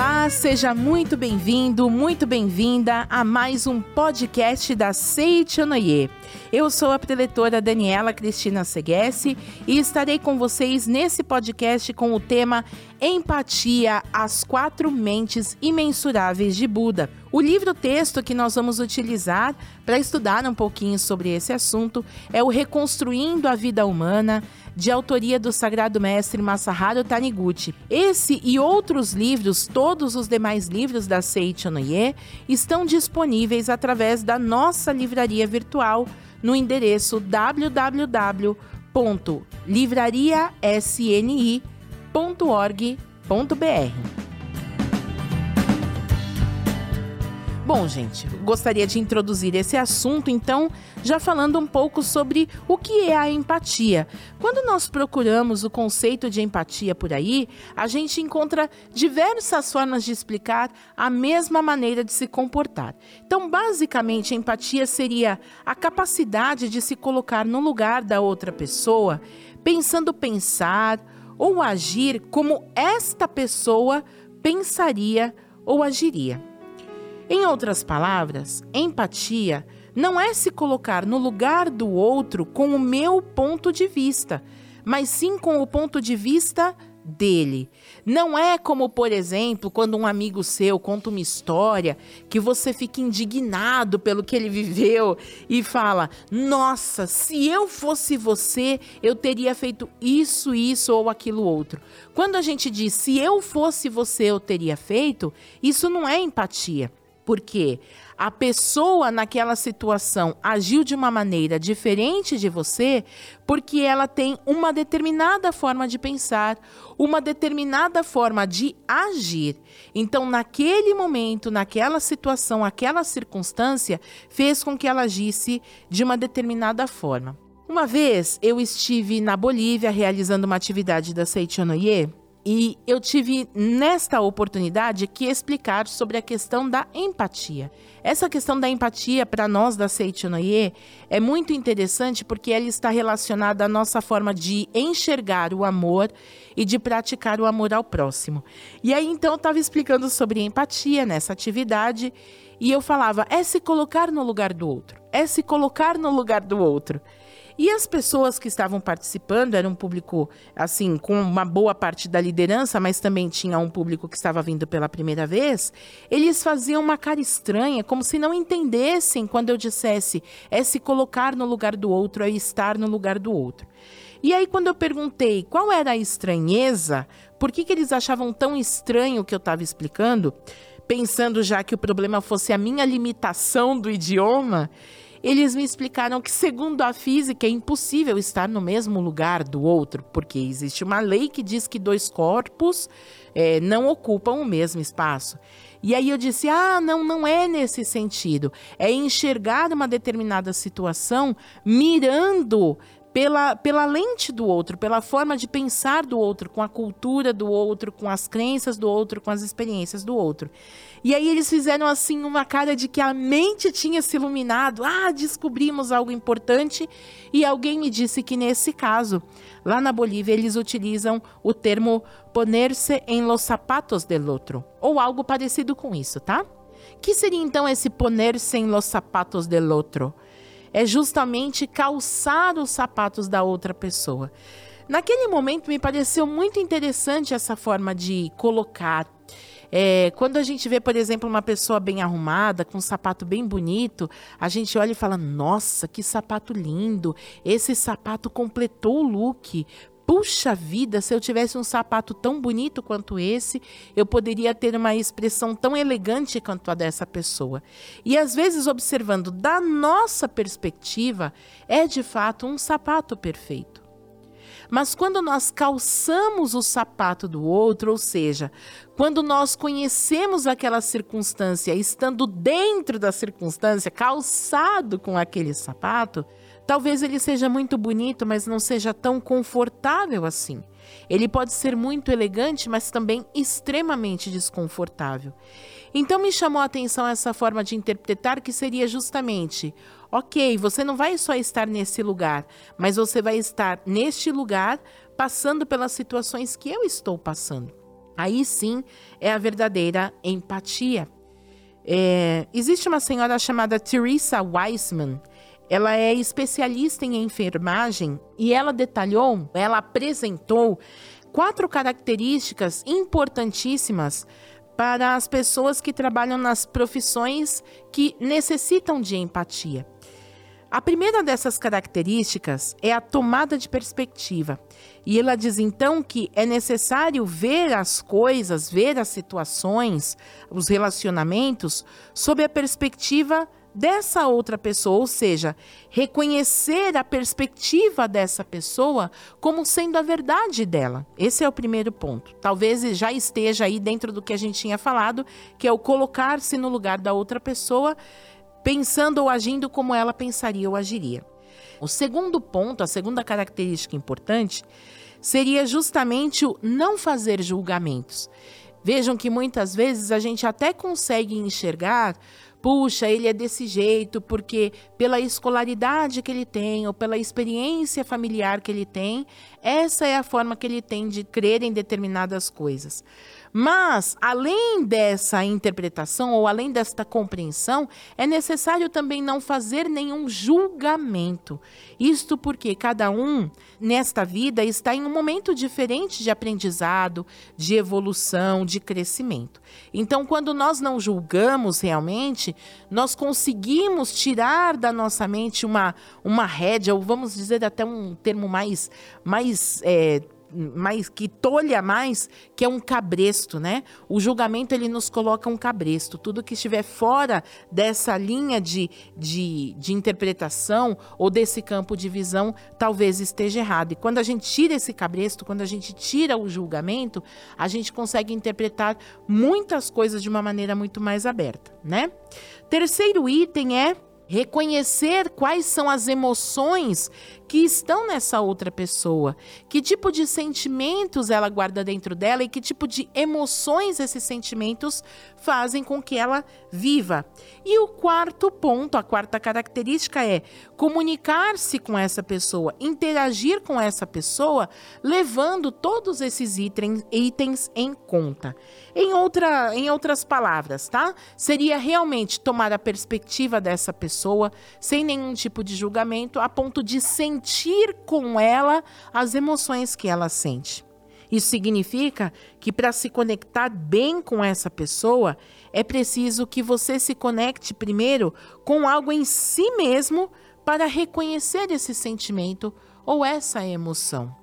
Olá, seja muito bem-vindo, muito bem-vinda a mais um podcast da Seichonoye. Eu sou a preletora Daniela Cristina Seguesse e estarei com vocês nesse podcast com o tema Empatia, as quatro mentes imensuráveis de Buda. O livro-texto que nós vamos utilizar para estudar um pouquinho sobre esse assunto é o Reconstruindo a Vida Humana, de autoria do Sagrado Mestre Masaharu Taniguchi. Esse e outros livros, todos os demais livros da Seiichi Noye, estão disponíveis através da nossa livraria virtual no endereço www.livrariasni.org.br. Bom, gente, gostaria de introduzir esse assunto, então, já falando um pouco sobre o que é a empatia. Quando nós procuramos o conceito de empatia por aí, a gente encontra diversas formas de explicar a mesma maneira de se comportar. Então, basicamente, a empatia seria a capacidade de se colocar no lugar da outra pessoa, pensando pensar ou agir como esta pessoa pensaria ou agiria. Em outras palavras, empatia não é se colocar no lugar do outro com o meu ponto de vista, mas sim com o ponto de vista dele. Não é como, por exemplo, quando um amigo seu conta uma história que você fica indignado pelo que ele viveu e fala: Nossa, se eu fosse você, eu teria feito isso, isso ou aquilo outro. Quando a gente diz se eu fosse você, eu teria feito, isso não é empatia. Porque a pessoa naquela situação agiu de uma maneira diferente de você, porque ela tem uma determinada forma de pensar, uma determinada forma de agir. Então, naquele momento, naquela situação, aquela circunstância, fez com que ela agisse de uma determinada forma. Uma vez eu estive na Bolívia realizando uma atividade da Seichonoye e eu tive nesta oportunidade que explicar sobre a questão da empatia. Essa questão da empatia para nós da Seichonoye é muito interessante porque ela está relacionada à nossa forma de enxergar o amor e de praticar o amor ao próximo. E aí então eu estava explicando sobre empatia nessa atividade e eu falava é se colocar no lugar do outro, é se colocar no lugar do outro. E as pessoas que estavam participando, era um público, assim, com uma boa parte da liderança, mas também tinha um público que estava vindo pela primeira vez, eles faziam uma cara estranha, como se não entendessem quando eu dissesse é se colocar no lugar do outro, é estar no lugar do outro. E aí, quando eu perguntei qual era a estranheza, por que, que eles achavam tão estranho o que eu estava explicando, pensando já que o problema fosse a minha limitação do idioma, eles me explicaram que, segundo a física, é impossível estar no mesmo lugar do outro, porque existe uma lei que diz que dois corpos é, não ocupam o mesmo espaço. E aí eu disse: ah, não, não é nesse sentido. É enxergar uma determinada situação mirando pela, pela lente do outro, pela forma de pensar do outro, com a cultura do outro, com as crenças do outro, com as experiências do outro. E aí eles fizeram assim uma cara de que a mente tinha se iluminado. Ah, descobrimos algo importante. E alguém me disse que nesse caso, lá na Bolívia, eles utilizam o termo ponerse en los zapatos del otro, ou algo parecido com isso, tá? Que seria então esse ponerse en los zapatos del otro? É justamente calçar os sapatos da outra pessoa. Naquele momento me pareceu muito interessante essa forma de colocar é, quando a gente vê, por exemplo, uma pessoa bem arrumada, com um sapato bem bonito, a gente olha e fala: Nossa, que sapato lindo! Esse sapato completou o look. Puxa vida, se eu tivesse um sapato tão bonito quanto esse, eu poderia ter uma expressão tão elegante quanto a dessa pessoa. E às vezes, observando da nossa perspectiva, é de fato um sapato perfeito. Mas quando nós calçamos o sapato do outro, ou seja, quando nós conhecemos aquela circunstância, estando dentro da circunstância, calçado com aquele sapato, talvez ele seja muito bonito, mas não seja tão confortável assim. Ele pode ser muito elegante, mas também extremamente desconfortável. Então me chamou a atenção essa forma de interpretar que seria justamente Ok, você não vai só estar nesse lugar, mas você vai estar neste lugar passando pelas situações que eu estou passando. Aí sim é a verdadeira empatia. É, existe uma senhora chamada Teresa Weissman. Ela é especialista em enfermagem e ela detalhou, ela apresentou quatro características importantíssimas para as pessoas que trabalham nas profissões que necessitam de empatia. A primeira dessas características é a tomada de perspectiva. E ela diz então que é necessário ver as coisas, ver as situações, os relacionamentos sob a perspectiva dessa outra pessoa, ou seja, reconhecer a perspectiva dessa pessoa como sendo a verdade dela. Esse é o primeiro ponto. Talvez já esteja aí dentro do que a gente tinha falado, que é o colocar-se no lugar da outra pessoa, pensando ou agindo como ela pensaria ou agiria. O segundo ponto, a segunda característica importante, seria justamente o não fazer julgamentos. Vejam que muitas vezes a gente até consegue enxergar puxa, ele é desse jeito porque pela escolaridade que ele tem ou pela experiência familiar que ele tem, essa é a forma que ele tem de crer em determinadas coisas. Mas, além dessa interpretação ou além desta compreensão, é necessário também não fazer nenhum julgamento. Isto porque cada um nesta vida está em um momento diferente de aprendizado, de evolução, de crescimento. Então, quando nós não julgamos realmente, nós conseguimos tirar da nossa mente uma, uma rédea, ou vamos dizer até um termo mais, mais é, mais que tolha mais, que é um cabresto, né? O julgamento ele nos coloca um cabresto. Tudo que estiver fora dessa linha de, de, de interpretação ou desse campo de visão, talvez esteja errado. E quando a gente tira esse cabresto, quando a gente tira o julgamento, a gente consegue interpretar muitas coisas de uma maneira muito mais aberta, né? Terceiro item é reconhecer quais são as emoções que estão nessa outra pessoa, que tipo de sentimentos ela guarda dentro dela e que tipo de emoções esses sentimentos fazem com que ela viva. E o quarto ponto, a quarta característica é comunicar-se com essa pessoa, interagir com essa pessoa, levando todos esses itens, em conta. Em, outra, em outras palavras, tá? Seria realmente tomar a perspectiva dessa pessoa sem nenhum tipo de julgamento, a ponto de sentir sentir com ela as emoções que ela sente. Isso significa que para se conectar bem com essa pessoa, é preciso que você se conecte primeiro com algo em si mesmo para reconhecer esse sentimento ou essa emoção.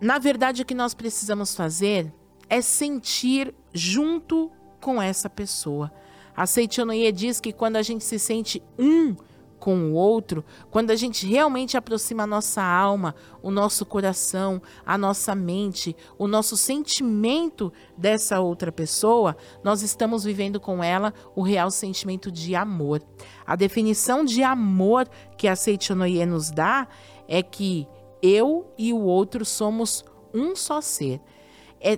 Na verdade, o que nós precisamos fazer é sentir junto com essa pessoa. A Seichonoye diz que quando a gente se sente um com o outro, quando a gente realmente aproxima a nossa alma, o nosso coração, a nossa mente, o nosso sentimento dessa outra pessoa, nós estamos vivendo com ela o real sentimento de amor. A definição de amor que a Seichonoye nos dá é que eu e o outro somos um só ser. É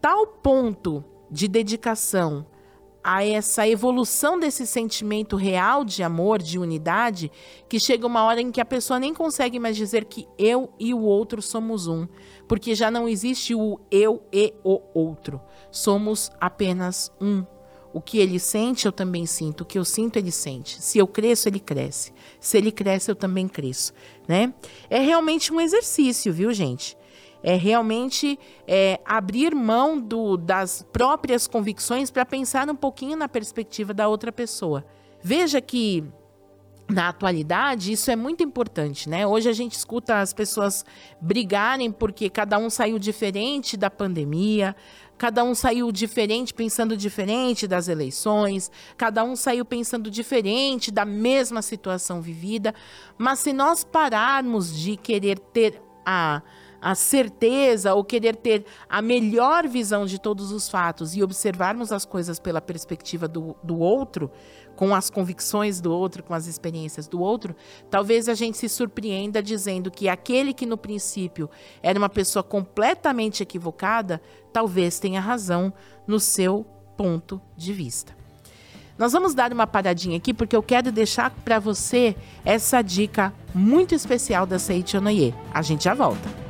tal ponto de dedicação, a essa evolução desse sentimento real de amor, de unidade, que chega uma hora em que a pessoa nem consegue mais dizer que eu e o outro somos um, porque já não existe o eu e o outro. Somos apenas um. O que ele sente, eu também sinto. O que eu sinto, ele sente. Se eu cresço, ele cresce. Se ele cresce, eu também cresço, né? É realmente um exercício, viu, gente? É realmente é, abrir mão do, das próprias convicções para pensar um pouquinho na perspectiva da outra pessoa. Veja que na atualidade, isso é muito importante, né? Hoje a gente escuta as pessoas brigarem porque cada um saiu diferente da pandemia, cada um saiu diferente, pensando diferente das eleições, cada um saiu pensando diferente da mesma situação vivida. Mas se nós pararmos de querer ter a a certeza ou querer ter a melhor visão de todos os fatos e observarmos as coisas pela perspectiva do, do outro, com as convicções do outro, com as experiências do outro, talvez a gente se surpreenda dizendo que aquele que no princípio era uma pessoa completamente equivocada, talvez tenha razão no seu ponto de vista. Nós vamos dar uma paradinha aqui porque eu quero deixar para você essa dica muito especial da Seiichi Onoye. A gente já volta.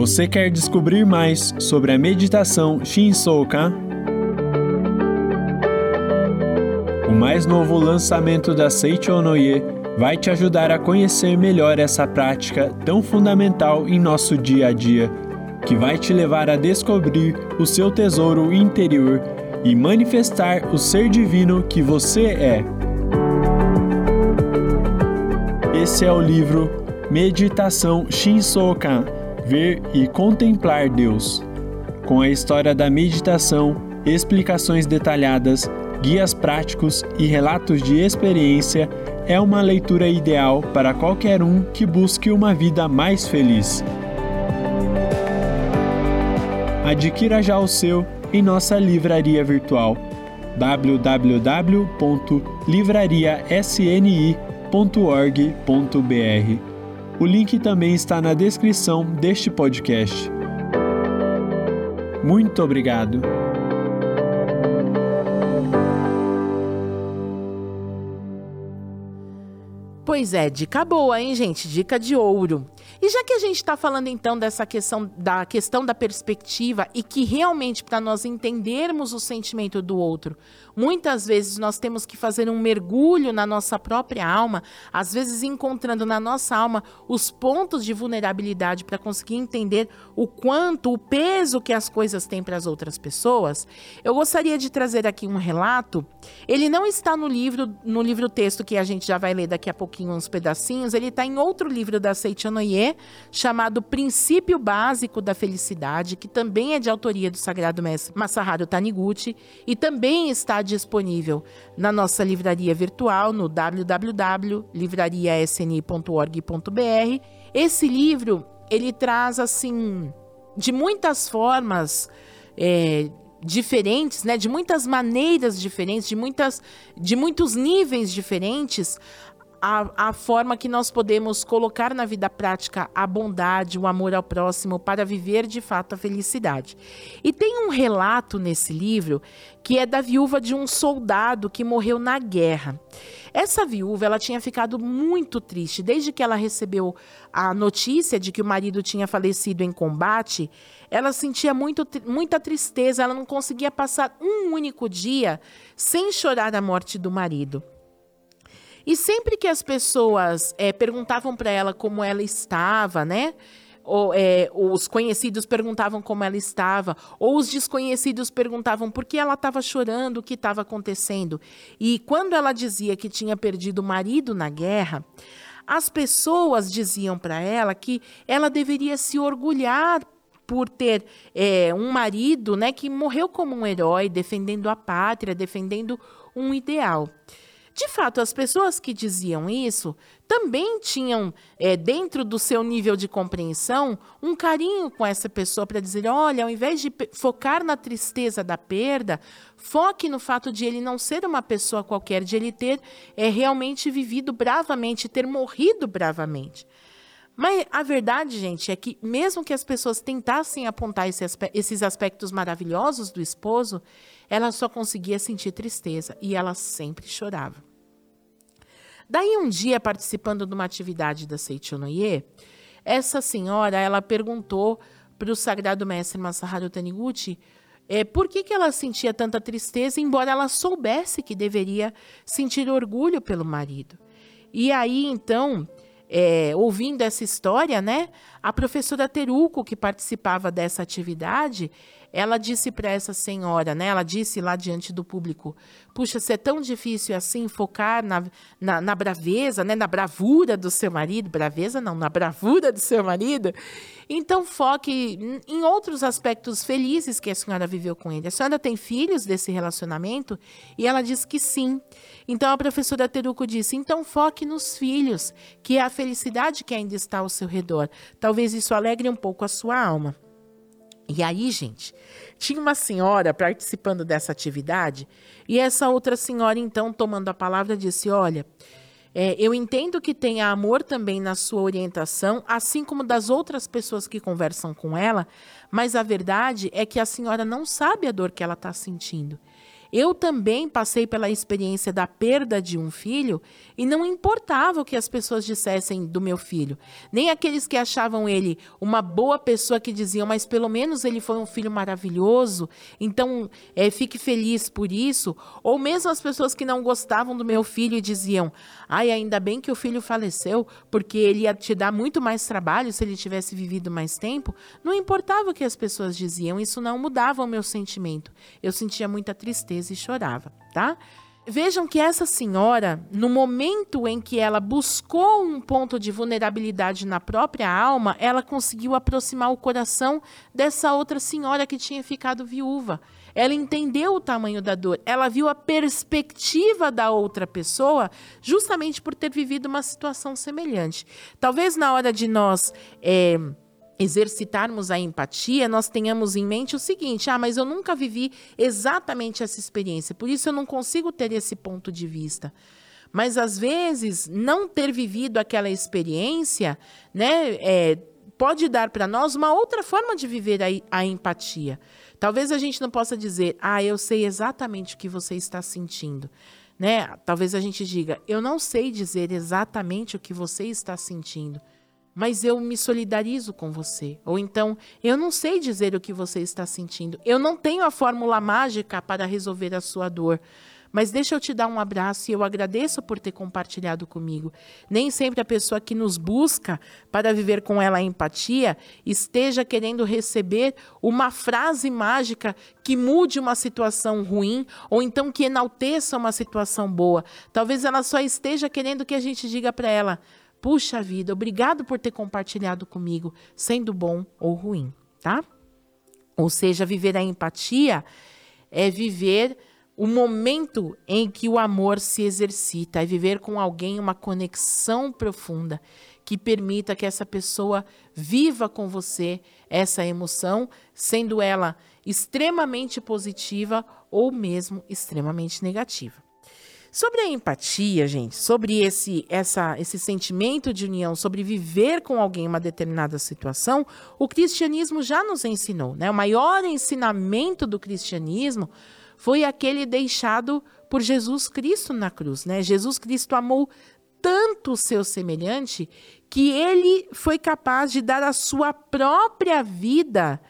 Você quer descobrir mais sobre a meditação Shinsokan? O mais novo lançamento da Seicho Noye vai te ajudar a conhecer melhor essa prática tão fundamental em nosso dia a dia, que vai te levar a descobrir o seu tesouro interior e manifestar o ser divino que você é. Esse é o livro Meditação Shinsokan Ver e Contemplar Deus, com a história da meditação, explicações detalhadas, guias práticos e relatos de experiência. É uma leitura ideal para qualquer um que busque uma vida mais feliz. Adquira já o seu em nossa livraria virtual www.livrariasni.org.br o link também está na descrição deste podcast. Muito obrigado. Pois é, dica boa, hein, gente? Dica de ouro. E já que a gente está falando então dessa questão da questão da perspectiva e que realmente para nós entendermos o sentimento do outro, muitas vezes nós temos que fazer um mergulho na nossa própria alma, às vezes encontrando na nossa alma os pontos de vulnerabilidade para conseguir entender o quanto, o peso que as coisas têm para as outras pessoas. Eu gostaria de trazer aqui um relato. Ele não está no livro, no livro texto que a gente já vai ler daqui a pouquinho uns pedacinhos. Ele está em outro livro da Chamado Princípio Básico da Felicidade, que também é de autoria do Sagrado Mestre Masaharu Taniguchi e também está disponível na nossa livraria virtual no www.livrariasni.org.br. Esse livro, ele traz assim, de muitas formas, é, diferentes, né, de muitas maneiras diferentes, de, muitas, de muitos níveis diferentes, a, a forma que nós podemos colocar na vida prática a bondade, o amor ao próximo para viver de fato a felicidade. E tem um relato nesse livro que é da viúva de um soldado que morreu na guerra. Essa viúva, ela tinha ficado muito triste desde que ela recebeu a notícia de que o marido tinha falecido em combate. Ela sentia muito, muita tristeza, ela não conseguia passar um único dia sem chorar a morte do marido. E sempre que as pessoas é, perguntavam para ela como ela estava, né? Ou, é, os conhecidos perguntavam como ela estava, ou os desconhecidos perguntavam por que ela estava chorando, o que estava acontecendo. E quando ela dizia que tinha perdido o marido na guerra, as pessoas diziam para ela que ela deveria se orgulhar por ter é, um marido né, que morreu como um herói, defendendo a pátria, defendendo um ideal. De fato, as pessoas que diziam isso também tinham, é, dentro do seu nível de compreensão, um carinho com essa pessoa para dizer: olha, ao invés de focar na tristeza da perda, foque no fato de ele não ser uma pessoa qualquer, de ele ter é, realmente vivido bravamente, ter morrido bravamente. Mas a verdade, gente, é que mesmo que as pessoas tentassem apontar esse aspe esses aspectos maravilhosos do esposo, ela só conseguia sentir tristeza e ela sempre chorava. Daí um dia, participando de uma atividade da Seichonoye, essa senhora, ela perguntou para o sagrado mestre Masaharu Taniguchi é, por que, que ela sentia tanta tristeza, embora ela soubesse que deveria sentir orgulho pelo marido. E aí, então, é, ouvindo essa história, né, a professora Teruco, que participava dessa atividade, ela disse para essa senhora, né? Ela disse lá diante do público: Puxa, se é tão difícil assim focar na, na, na, braveza, né? Na bravura do seu marido, braveza não, na bravura do seu marido. Então foque em outros aspectos felizes que a senhora viveu com ele. A senhora tem filhos desse relacionamento? E ela disse que sim. Então a professora Teruco disse: Então foque nos filhos, que é a felicidade que ainda está ao seu redor. Talvez isso alegre um pouco a sua alma. E aí, gente, tinha uma senhora participando dessa atividade e essa outra senhora, então, tomando a palavra, disse: Olha, é, eu entendo que tenha amor também na sua orientação, assim como das outras pessoas que conversam com ela, mas a verdade é que a senhora não sabe a dor que ela está sentindo. Eu também passei pela experiência da perda de um filho e não importava o que as pessoas dissessem do meu filho, nem aqueles que achavam ele uma boa pessoa que diziam, mas pelo menos ele foi um filho maravilhoso, então é, fique feliz por isso, ou mesmo as pessoas que não gostavam do meu filho e diziam, ai, ainda bem que o filho faleceu, porque ele ia te dar muito mais trabalho se ele tivesse vivido mais tempo. Não importava o que as pessoas diziam, isso não mudava o meu sentimento. Eu sentia muita tristeza e chorava, tá? Vejam que essa senhora, no momento em que ela buscou um ponto de vulnerabilidade na própria alma, ela conseguiu aproximar o coração dessa outra senhora que tinha ficado viúva. Ela entendeu o tamanho da dor, ela viu a perspectiva da outra pessoa, justamente por ter vivido uma situação semelhante. Talvez na hora de nós. É, exercitarmos a empatia, nós tenhamos em mente o seguinte: ah, mas eu nunca vivi exatamente essa experiência, por isso eu não consigo ter esse ponto de vista. Mas às vezes, não ter vivido aquela experiência, né, é, pode dar para nós uma outra forma de viver a, a empatia. Talvez a gente não possa dizer, ah, eu sei exatamente o que você está sentindo. Né? Talvez a gente diga, eu não sei dizer exatamente o que você está sentindo mas eu me solidarizo com você. Ou então, eu não sei dizer o que você está sentindo. Eu não tenho a fórmula mágica para resolver a sua dor. Mas deixa eu te dar um abraço e eu agradeço por ter compartilhado comigo. Nem sempre a pessoa que nos busca para viver com ela a empatia esteja querendo receber uma frase mágica que mude uma situação ruim ou então que enalteça uma situação boa. Talvez ela só esteja querendo que a gente diga para ela: Puxa vida, obrigado por ter compartilhado comigo, sendo bom ou ruim, tá? Ou seja, viver a empatia é viver o momento em que o amor se exercita, é viver com alguém uma conexão profunda que permita que essa pessoa viva com você essa emoção, sendo ela extremamente positiva ou mesmo extremamente negativa. Sobre a empatia, gente, sobre esse, essa, esse sentimento de união, sobre viver com alguém uma determinada situação, o cristianismo já nos ensinou. Né? O maior ensinamento do cristianismo foi aquele deixado por Jesus Cristo na cruz. Né? Jesus Cristo amou tanto o seu semelhante que ele foi capaz de dar a sua própria vida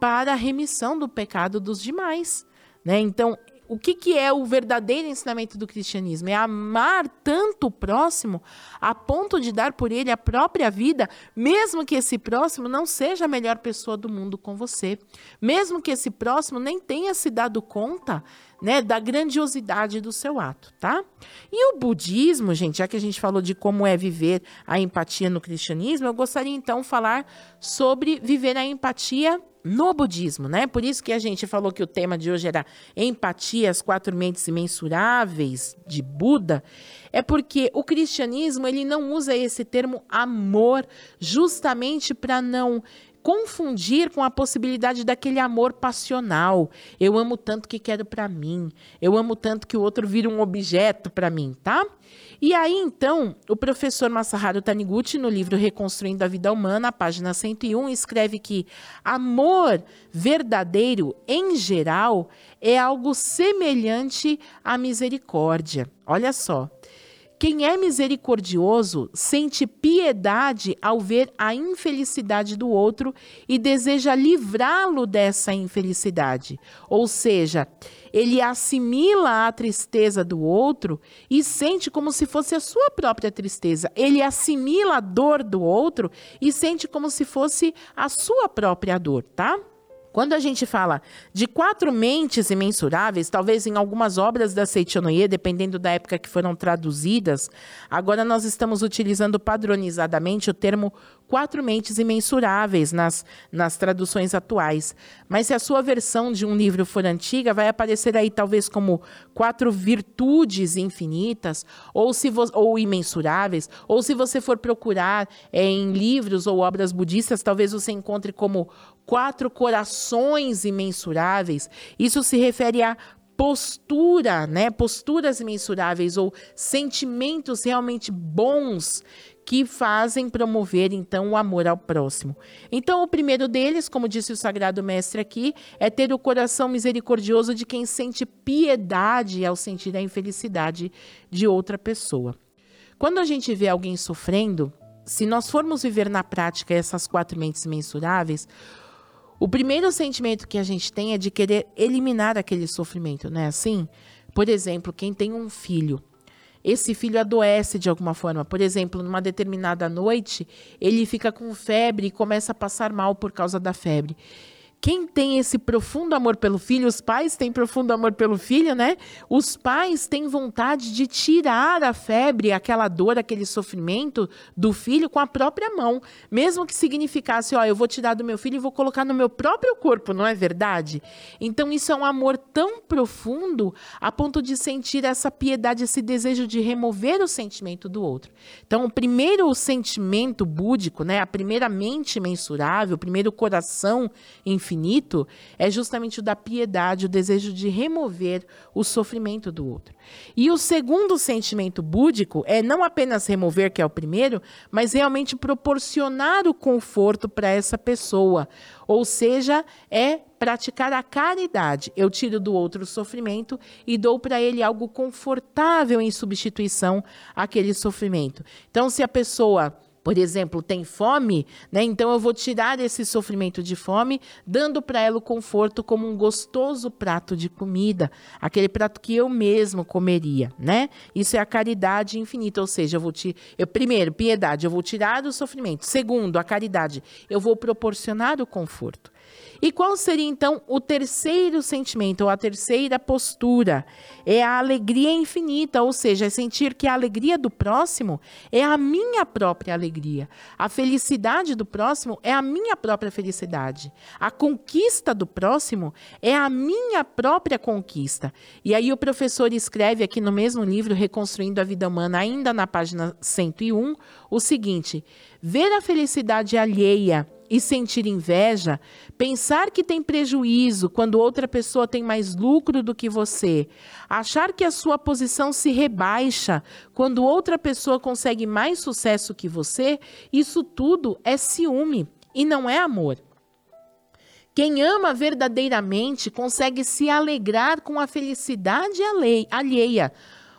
para a remissão do pecado dos demais. Né? Então, o que, que é o verdadeiro ensinamento do cristianismo? É amar tanto o próximo a ponto de dar por ele a própria vida, mesmo que esse próximo não seja a melhor pessoa do mundo com você, mesmo que esse próximo nem tenha se dado conta né, da grandiosidade do seu ato, tá? E o budismo, gente, já que a gente falou de como é viver a empatia no cristianismo, eu gostaria então falar sobre viver a empatia no budismo, né? Por isso que a gente falou que o tema de hoje era empatia, as quatro mentes imensuráveis de Buda, é porque o cristianismo ele não usa esse termo amor justamente para não confundir com a possibilidade daquele amor passional. Eu amo tanto que quero para mim. Eu amo tanto que o outro vira um objeto para mim, tá? E aí, então, o professor Masaharu Taniguchi, no livro Reconstruindo a Vida Humana, página 101, escreve que amor verdadeiro, em geral, é algo semelhante à misericórdia. Olha só. Quem é misericordioso sente piedade ao ver a infelicidade do outro e deseja livrá-lo dessa infelicidade. Ou seja, ele assimila a tristeza do outro e sente como se fosse a sua própria tristeza. Ele assimila a dor do outro e sente como se fosse a sua própria dor, tá? Quando a gente fala de quatro mentes imensuráveis, talvez em algumas obras da Seichonoye, dependendo da época que foram traduzidas, agora nós estamos utilizando padronizadamente o termo quatro mentes imensuráveis nas, nas traduções atuais. Mas se a sua versão de um livro for antiga, vai aparecer aí talvez como quatro virtudes infinitas, ou, se ou imensuráveis, ou se você for procurar é, em livros ou obras budistas, talvez você encontre como quatro corações imensuráveis. Isso se refere a postura, né? Posturas imensuráveis ou sentimentos realmente bons que fazem promover então o amor ao próximo. Então, o primeiro deles, como disse o Sagrado Mestre aqui, é ter o coração misericordioso de quem sente piedade ao sentir a infelicidade de outra pessoa. Quando a gente vê alguém sofrendo, se nós formos viver na prática essas quatro mentes mensuráveis, o primeiro sentimento que a gente tem é de querer eliminar aquele sofrimento, não é assim? Por exemplo, quem tem um filho, esse filho adoece de alguma forma. Por exemplo, numa determinada noite, ele fica com febre e começa a passar mal por causa da febre. Quem tem esse profundo amor pelo filho, os pais têm profundo amor pelo filho, né? Os pais têm vontade de tirar a febre, aquela dor, aquele sofrimento do filho com a própria mão, mesmo que significasse, ó, eu vou tirar do meu filho e vou colocar no meu próprio corpo, não é verdade? Então isso é um amor tão profundo a ponto de sentir essa piedade, esse desejo de remover o sentimento do outro. Então, o primeiro sentimento búdico, né, a primeira mente mensurável, o primeiro coração, enfim, infinito é justamente o da piedade, o desejo de remover o sofrimento do outro. E o segundo sentimento búdico é não apenas remover, que é o primeiro, mas realmente proporcionar o conforto para essa pessoa. Ou seja, é praticar a caridade. Eu tiro do outro o sofrimento e dou para ele algo confortável em substituição àquele sofrimento. Então, se a pessoa por exemplo, tem fome, né? Então eu vou tirar esse sofrimento de fome, dando para ela o conforto como um gostoso prato de comida, aquele prato que eu mesmo comeria, né? Isso é a caridade infinita, ou seja, eu vou te, eu primeiro, piedade, eu vou tirar o sofrimento. Segundo, a caridade, eu vou proporcionar o conforto. E qual seria então o terceiro sentimento, ou a terceira postura? É a alegria infinita, ou seja, é sentir que a alegria do próximo é a minha própria alegria. A felicidade do próximo é a minha própria felicidade. A conquista do próximo é a minha própria conquista. E aí o professor escreve aqui no mesmo livro, Reconstruindo a Vida Humana, ainda na página 101, o seguinte: ver a felicidade alheia e sentir inveja, pensar que tem prejuízo quando outra pessoa tem mais lucro do que você, achar que a sua posição se rebaixa quando outra pessoa consegue mais sucesso que você, isso tudo é ciúme e não é amor. Quem ama verdadeiramente consegue se alegrar com a felicidade alheia,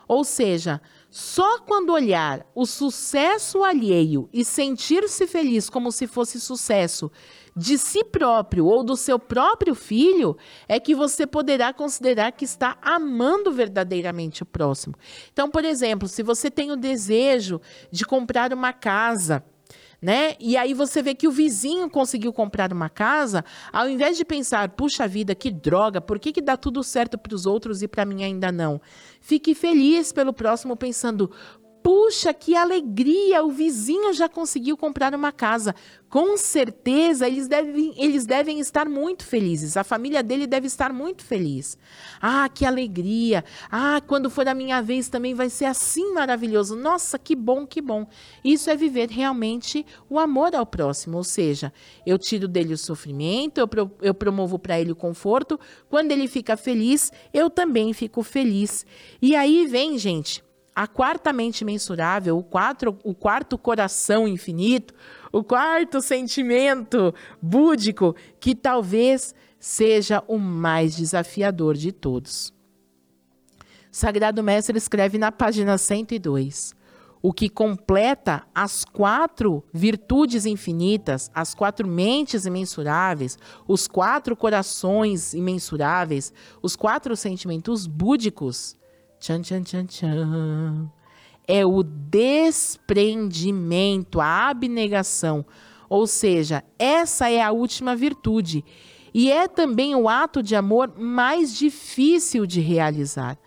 ou seja, só quando olhar o sucesso alheio e sentir-se feliz como se fosse sucesso de si próprio ou do seu próprio filho, é que você poderá considerar que está amando verdadeiramente o próximo. Então, por exemplo, se você tem o desejo de comprar uma casa, né? E aí você vê que o vizinho conseguiu comprar uma casa, ao invés de pensar, puxa vida, que droga, por que, que dá tudo certo para os outros e para mim ainda não? Fique feliz pelo próximo pensando, Puxa, que alegria! O vizinho já conseguiu comprar uma casa. Com certeza eles devem, eles devem estar muito felizes. A família dele deve estar muito feliz. Ah, que alegria! Ah, quando for a minha vez também vai ser assim maravilhoso. Nossa, que bom, que bom. Isso é viver realmente o amor ao próximo. Ou seja, eu tiro dele o sofrimento, eu, pro, eu promovo para ele o conforto. Quando ele fica feliz, eu também fico feliz. E aí vem, gente, a quarta mente mensurável, o, quatro, o quarto coração infinito, o quarto sentimento búdico, que talvez seja o mais desafiador de todos. Sagrado Mestre escreve na página 102: o que completa as quatro virtudes infinitas, as quatro mentes imensuráveis, os quatro corações imensuráveis, os quatro sentimentos búdicos Tchan, tchan, tchan, tchan. É o desprendimento, a abnegação. Ou seja, essa é a última virtude. E é também o ato de amor mais difícil de realizar.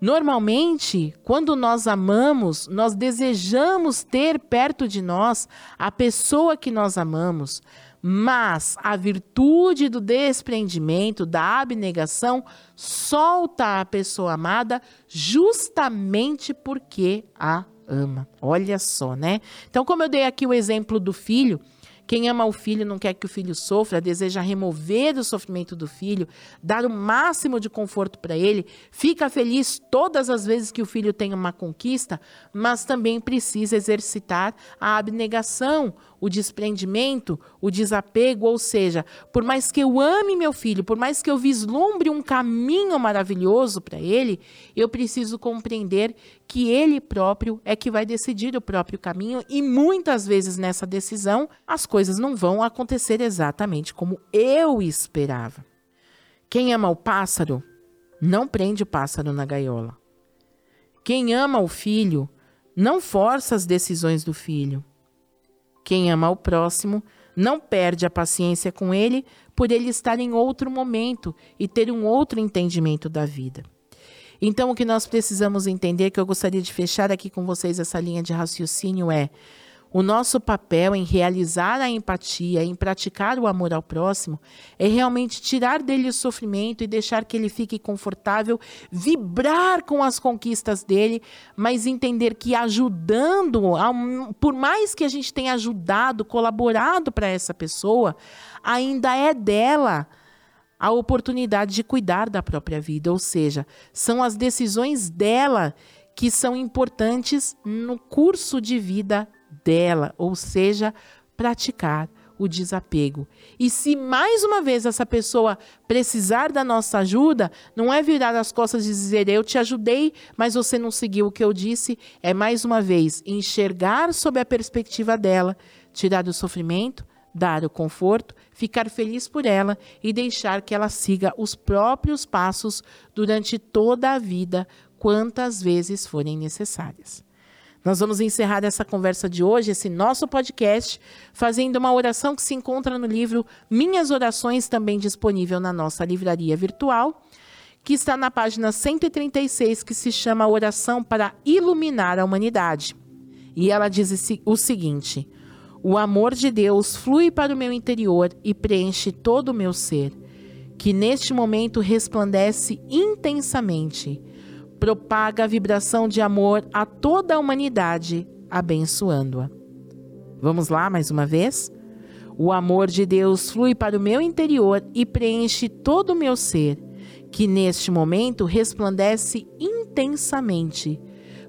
Normalmente, quando nós amamos, nós desejamos ter perto de nós a pessoa que nós amamos, mas a virtude do desprendimento, da abnegação, solta a pessoa amada justamente porque a ama. Olha só, né? Então, como eu dei aqui o exemplo do filho, Quem ama o filho não quer que o filho sofra, deseja remover o sofrimento do filho, dar o máximo de conforto para ele, fica feliz todas as vezes que o filho tem uma conquista, mas também precisa exercitar a abnegação, o desprendimento, o desapego, ou seja, por mais que eu ame meu filho, por mais que eu vislumbre um caminho maravilhoso para ele, eu preciso compreender que ele próprio é que vai decidir o próprio caminho e muitas vezes nessa decisão as coisas não vão acontecer exatamente como eu esperava. Quem ama o pássaro não prende o pássaro na gaiola. Quem ama o filho não força as decisões do filho. Quem ama o próximo não perde a paciência com ele por ele estar em outro momento e ter um outro entendimento da vida. Então, o que nós precisamos entender, que eu gostaria de fechar aqui com vocês essa linha de raciocínio, é o nosso papel em realizar a empatia, em praticar o amor ao próximo, é realmente tirar dele o sofrimento e deixar que ele fique confortável, vibrar com as conquistas dele, mas entender que ajudando, por mais que a gente tenha ajudado, colaborado para essa pessoa, ainda é dela a oportunidade de cuidar da própria vida, ou seja, são as decisões dela que são importantes no curso de vida dela, ou seja, praticar o desapego. E se mais uma vez essa pessoa precisar da nossa ajuda, não é virar as costas e dizer eu te ajudei, mas você não seguiu o que eu disse, é mais uma vez enxergar sob a perspectiva dela, tirar o sofrimento, dar o conforto, ficar feliz por ela e deixar que ela siga os próprios passos durante toda a vida, quantas vezes forem necessárias. Nós vamos encerrar essa conversa de hoje, esse nosso podcast, fazendo uma oração que se encontra no livro Minhas Orações, também disponível na nossa livraria virtual, que está na página 136, que se chama Oração para Iluminar a Humanidade. E ela diz o seguinte: O amor de Deus flui para o meu interior e preenche todo o meu ser, que neste momento resplandece intensamente propaga a vibração de amor a toda a humanidade, abençoando-a. Vamos lá mais uma vez? O amor de Deus flui para o meu interior e preenche todo o meu ser, que neste momento resplandece intensamente.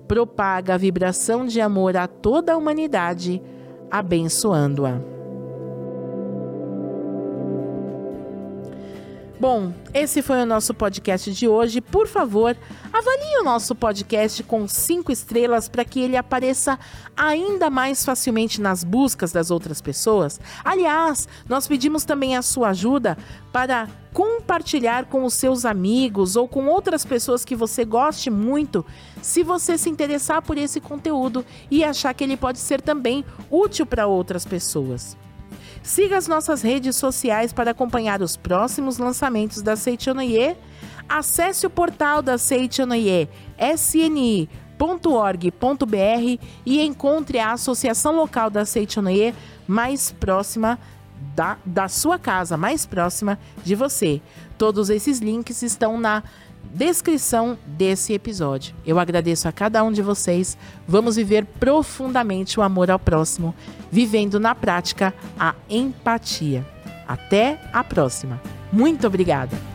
Propaga a vibração de amor a toda a humanidade, abençoando-a. Bom, esse foi o nosso podcast de hoje. Por favor, avalie o nosso podcast com cinco estrelas para que ele apareça ainda mais facilmente nas buscas das outras pessoas. Aliás, nós pedimos também a sua ajuda para compartilhar com os seus amigos ou com outras pessoas que você goste muito, se você se interessar por esse conteúdo e achar que ele pode ser também útil para outras pessoas. Siga as nossas redes sociais para acompanhar os próximos lançamentos da Seichonoye. Acesse o portal da Seichonoye, sni.org.br e encontre a associação local da Seichonoye mais próxima da, da sua casa, mais próxima de você. Todos esses links estão na descrição desse episódio. Eu agradeço a cada um de vocês. Vamos viver profundamente o amor ao próximo, vivendo na prática a empatia. Até a próxima. Muito obrigada!